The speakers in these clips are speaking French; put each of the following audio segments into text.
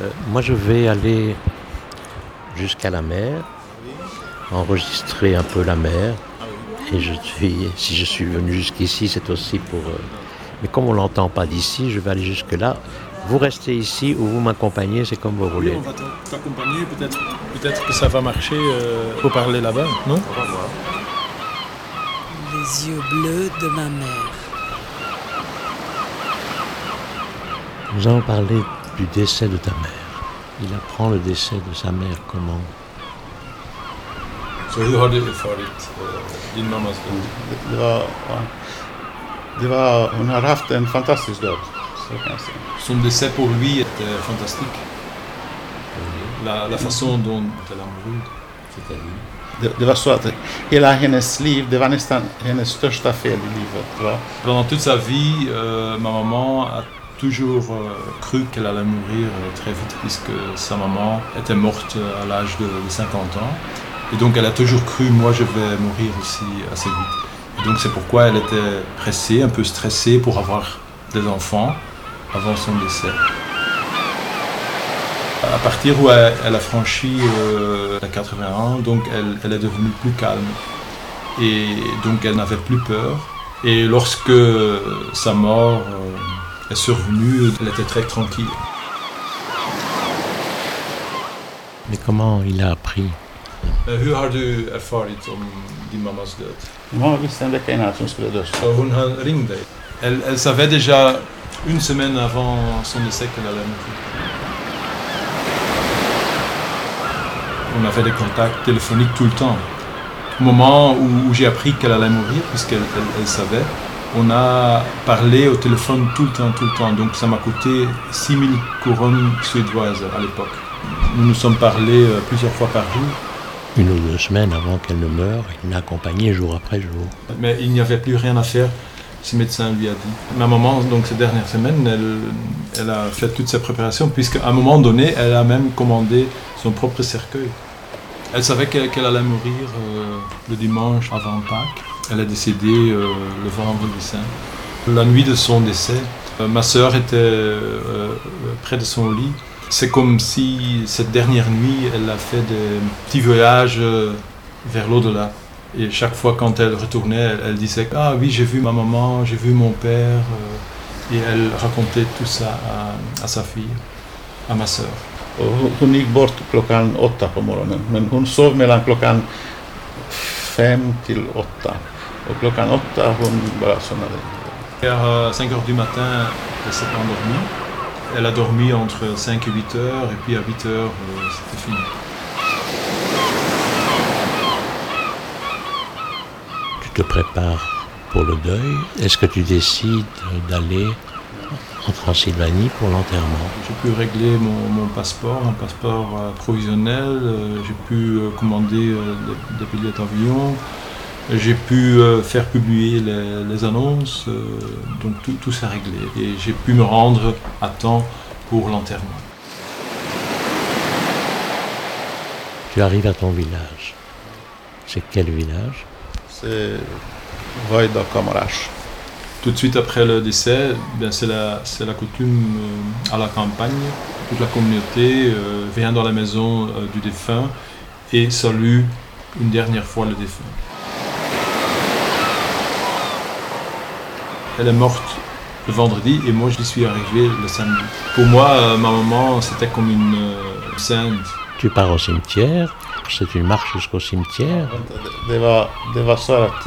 Euh, moi, je vais aller jusqu'à la mer, enregistrer un peu la mer. Et je suis, si je suis venu jusqu'ici, c'est aussi pour. euh, mais comme on l'entend pas d'ici, je vais aller jusque là. Vous restez ici ou vous m'accompagnez, c'est comme vous Oui, voulez. on va t'accompagner. Peut-être peut que ça va marcher euh, pour parler là-bas, non? Les yeux bleus de ma mère. Nous allons parler du décès de ta mère. Il apprend le décès de sa mère comment? Så hur har du erfarit din mammas död? Det, var, det var, hon har haft en fantastisk död. Så kan jag säga. Son décès pour lui était fantastique. La, la façon dont elle a mouru. Det, det var så att hela hennes liv, det var nästan hennes största fel i livet. Va? Pendant toute sa vie, euh, ma maman a toujours euh, cru qu'elle allait mourir euh, très vite puisque sa maman était morte euh, à l'âge de, de 50 ans. Et donc elle a toujours cru, moi je vais mourir aussi assez vite. Et donc c'est pourquoi elle était pressée, un peu stressée pour avoir des enfants avant son décès. À partir où elle, a franchi euh, la 81, donc elle, est devenue plus calme. Et donc elle n'avait plus peur. Et lorsque sa mort est survenue, elle était très tranquille. Mais comment il a appris? Hur har du erfarit om din mammas död? Min mamma visste en vecka innan att hon skulle dö. Så hon har ringt dig? Elle, elle savait déjà une semaine avant son décès qu'elle allait mourir. On avait des contacts téléphoniques tout le temps. Au moment où, où j'ai appris qu'elle allait mourir, puisqu'elle elle- elle savait, on a parlé au téléphone tout le temps, tout le temps. Donc ça m'a coûté 6000 couronnes suédoises à l'époque. Nous nous sommes parlé euh, plusieurs fois par jour. Une ou deux semaines avant qu'elle ne meure, il l'a accompagnée jour après jour. Mais il n'y avait plus rien à faire, ce médecin lui a dit. Ma maman, donc ces dernières semaines, elle, elle a fait toutes ses préparations, puisqu'à un moment donné, elle a même commandé son propre cercueil. Elle savait qu'elle allait mourir euh, le dimanche avant Pâques. Elle est décédée euh, le vendredi saint. La nuit de son décès, euh, ma sœur était euh, près de son lit. C'est comme si cette dernière nuit, elle a fait des petits voyages vers l'au-delà. Et chaque fois quand elle retournait, elle, disait Ah oui, j'ai vu ma maman, j'ai vu mon père. et elle racontait tout ça à, à sa fille, à ma sœur. Hon- gick bort klockan åtta på morgonen. Men hon sov mellan klockan fem till. Hon bara somnade. Vers 5 heures du matin, elle s'est endormie. Elle a dormi entre 5 et 8 heures, et puis à 8 heures, euh, c'était fini. Tu te prépares pour le deuil. Est-ce que tu décides d'aller en Transylvanie pour l'enterrement? J'ai pu régler mon, mon passeport, un passeport euh, provisionnel. euh, j'ai pu euh, commander euh, des, des billets d'avion. J'ai pu euh, faire publier les, les annonces. euh, donc tout, tout s'est réglé. Et j'ai pu me rendre à temps pour l'enterrement. Tu arrives à ton village. C'est quel village? C'est Vojda Kamarash. Tout de suite après le décès, bien, c'est la, c'est la coutume euh, à la campagne. Toute la communauté vient dans la maison du défunt et salue une dernière fois le défunt. Elle est morte le vendredi et moi j'y suis arrivé le samedi. Pour moi, euh, ma maman, c'était comme une euh, sainte. Tu pars au cimetière. C'est une marche jusqu'au cimetière. Vänta, det- Det var, det var så att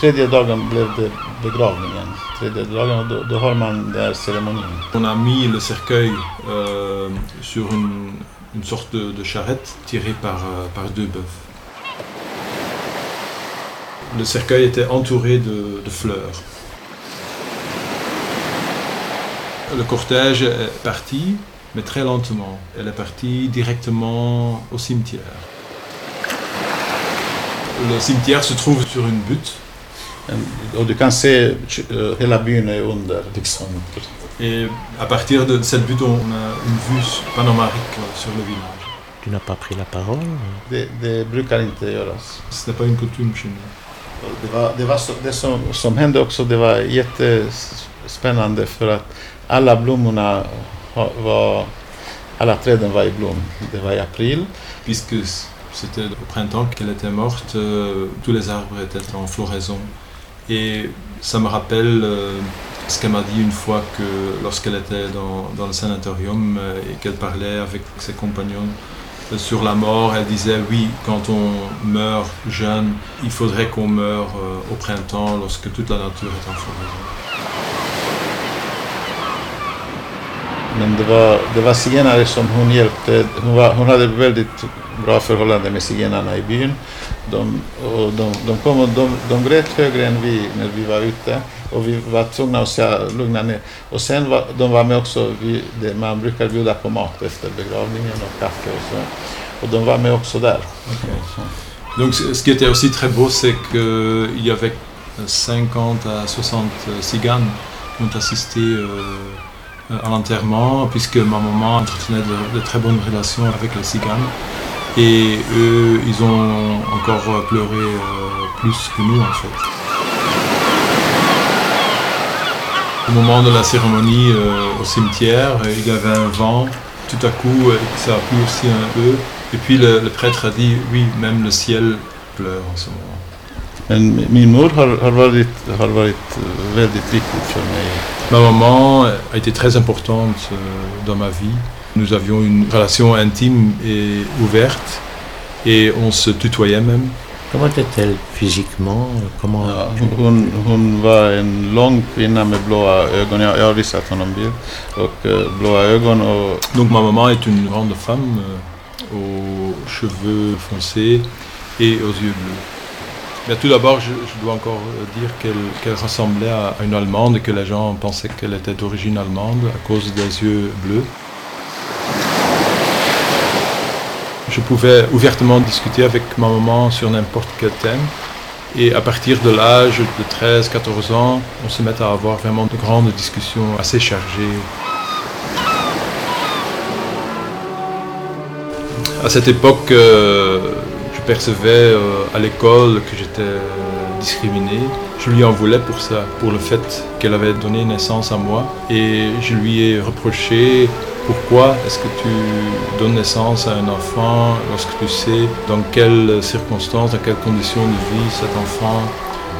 tredje dagen blev det begravningen. Tredje dagen, och då, då har man den här ceremonin. On a mis le cercueil euh, sur une, une sorte de, de charrette tirée par, euh, par deux bœufs. Le cercueil était entouré de, de fleurs. Le cortège est parti, mais très lentement. Elle est partie directement au cimetière. Le cimetière se trouve sur une butte Och du kan se eh, hela byn är under. Liksom. et à partir de cette butte, on a une vue panoramique sur le village. Tu n'as pas pris la parole? Det, det brukar inte göras. Ce n'est pas une coutume chez nous. Det, var, det, var så, det som, som hände också, det var jättespännande för att alla blommorna var alla träden var i blom. Det var i april. Puisque c'était au printemps qu'elle était morte, euh, tous les arbres étaient en floraison. Et ça me rappelle euh, ce qu'elle m'a dit une fois que lorsqu'elle était dans, dans le sanatorium euh, et qu'elle parlait avec ses compagnons sur la mort, elle disait oui, quand on meurt jeune, il faudrait qu'on meure euh, au printemps lorsque toute la nature est en floraison. Men det var, det var zigenare som hon hjälpte. Hon, var, hon hade väldigt bra förhållande med zigenarna i byn. De, och de, de, kom och de, de grät högre än vi när vi var ute. Och vi var tvungna att säga lugna ner. Och sen var de var med också, vi, det, man brukar bjuda på mat efter begravningen och kaffe och så. Och de var med också där. Så. Donc ce ce qui était aussi très beau, c'est qu'il y avait 50 à 60 ciganes qui ont assisté euh, à l'enterrement, puisque ma maman entretenait de, de très bonnes relations avec les ciganes. Et eux, ils ont encore pleuré euh, plus que nous en fait. Au moment de la cérémonie euh, au cimetière, il y avait un vent. Tout à coup, euh, ça a plu aussi un peu. Et puis le, le prêtre a dit, oui, même le ciel pleure en ce moment. Men min mor har, har, varit, har varit väldigt viktig för mig. Ma maman a été très importante dans ma vie. Nous avions une relation intime et ouverte et on se tutoyait même. Comment était-elle physiquement? Comment Ja, hon, hon var en lång kvinna med blåa ögon. Jag, jag har visat honom bild. Och blåa ögon och Donc ma maman est une grande femme euh, aux cheveux foncés et aux yeux bleus. Mais tout d'abord, je, je dois encore euh, dire qu'elle ressemblait à une Allemande et que les gens pensaient qu'elle était d'origine allemande à cause des yeux bleus. Je pouvais ouvertement discuter avec ma maman sur n'importe quel thème. Et à partir de l'âge de 13-14 ans, on se met à avoir vraiment de grandes discussions assez chargées. À cette époque, euh, je percevais euh, à l'école que j'étais euh, discriminé. Je lui en voulais pour ça, pour le fait qu'elle avait donné naissance à moi. Et je lui ai reproché pourquoi est-ce que tu donnes naissance à un enfant lorsque tu sais dans quelles circonstances, dans quelles conditions de vie cet enfant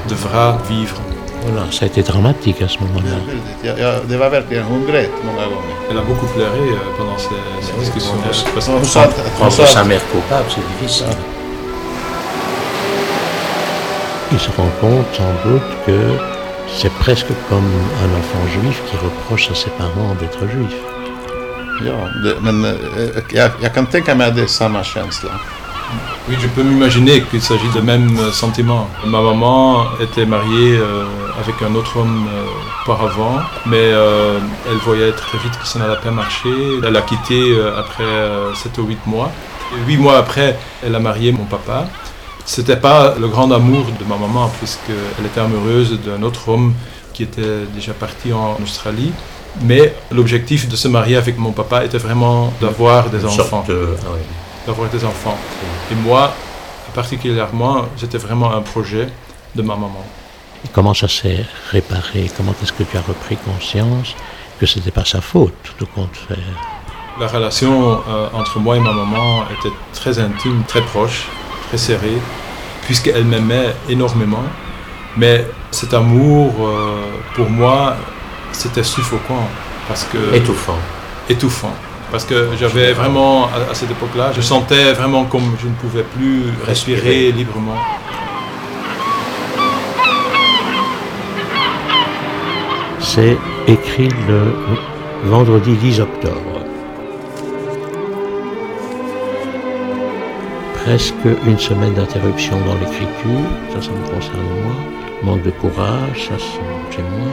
devra vivre. Voilà, ça a été dramatique à ce moment-là. Elle a beaucoup pleuré euh, pendant ces, ces oui, discussions. on sa mère coupable, c'est difficile. Il se rend compte sans doute que c'est presque comme un enfant juif qui reproche à ses parents d'être juif. Ja, det, men eh, jag, jag kan tänka mig att det är samma. Oui, je peux m'imaginer qu'il s'agit de même euh, sentiment. Ma maman était mariée euh, avec un autre homme euh, auparavant, mais euh, elle voyait très vite que ça n'allait pas marcher. Elle a quitté après 7 ou 8 mois. Et 8 mois après, elle a marié mon papa. C'était pas le grand amour de ma maman, puisqu'elle était amoureuse d'un autre homme qui était déjà parti en Australie. Mais l'objectif de se marier avec mon papa était vraiment d'avoir des Une enfants de- ah oui. d'avoir des enfants. Et moi, particulièrement, c'était vraiment un projet de ma maman. Et Comment ça s'est réparé? Comment est-ce que tu as repris conscience que c'était pas sa faute, tout compte fait La relation euh, entre moi et ma maman était très intime, très proche, très serrée, puisqu'elle m'aimait énormément. Mais cet amour, euh, pour moi, c'était suffocant, parce que Étouffant. étouffant. Parce que j'avais vraiment, à, à cette époque-là, je sentais vraiment comme je ne pouvais plus respirer, Respirer. librement. C'est écrit le vendredi 10 octobre. Presque une semaine d'interruption dans l'écriture, ça, ça me concerne moi. Manque de courage, ça, c'est moi.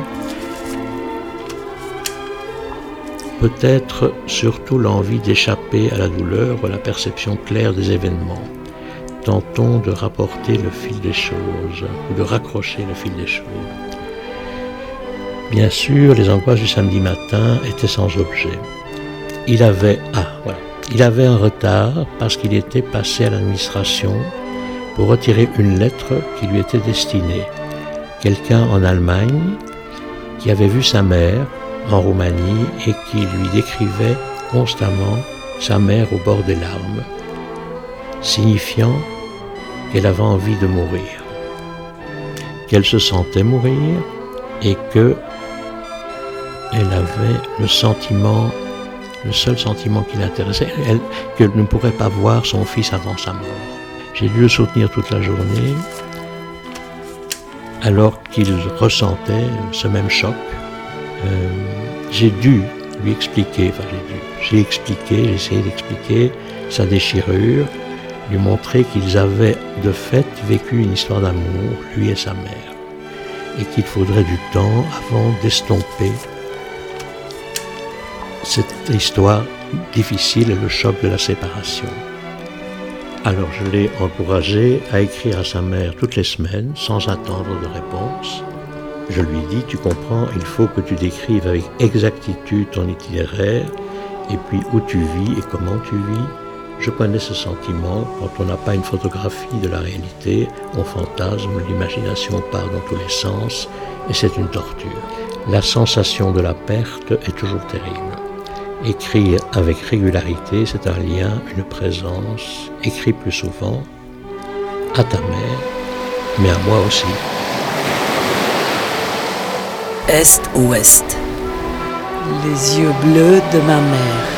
Peut-être surtout l'envie d'échapper à la douleur ou à la perception claire des événements. Tentons de rapporter le fil des choses, de raccrocher le fil des choses. Bien sûr, les angoisses du samedi matin étaient sans objet. Ah, il avait un retard parce qu'il était passé à l'administration pour retirer une lettre qui lui était destinée. Quelqu'un en Allemagne qui avait vu sa mère en Roumanie et qui lui décrivait constamment sa mère au bord des larmes, signifiant qu'elle avait envie de mourir, qu'elle se sentait mourir et que elle avait le sentiment, le seul sentiment qui l'intéressait, qu'elle ne pourrait pas voir son fils avant sa mort. J'ai dû le soutenir toute la journée, alors qu'il ressentait ce même choc. Euh, j'ai dû lui expliquer, enfin j'ai dû, j'ai expliqué, j'ai essayé d'expliquer sa déchirure, lui montrer qu'ils avaient de fait vécu une histoire d'amour, lui et sa mère, et qu'il faudrait du temps avant d'estomper cette histoire difficile et le choc de la séparation. Alors je l'ai encouragé à écrire à sa mère toutes les semaines sans attendre de réponse. Je lui dis, tu comprends, il faut que tu décrives avec exactitude ton itinéraire et puis où tu vis et comment tu vis. Je connais ce sentiment quand on n'a pas une photographie de la réalité, on fantasme, l'imagination part dans tous les sens et c'est une torture. La sensation de la perte est toujours terrible. Écrire avec régularité, c'est un lien, une présence. Écris plus souvent à ta mère, mais à moi aussi. Est-Ouest. Les yeux bleus de ma mère.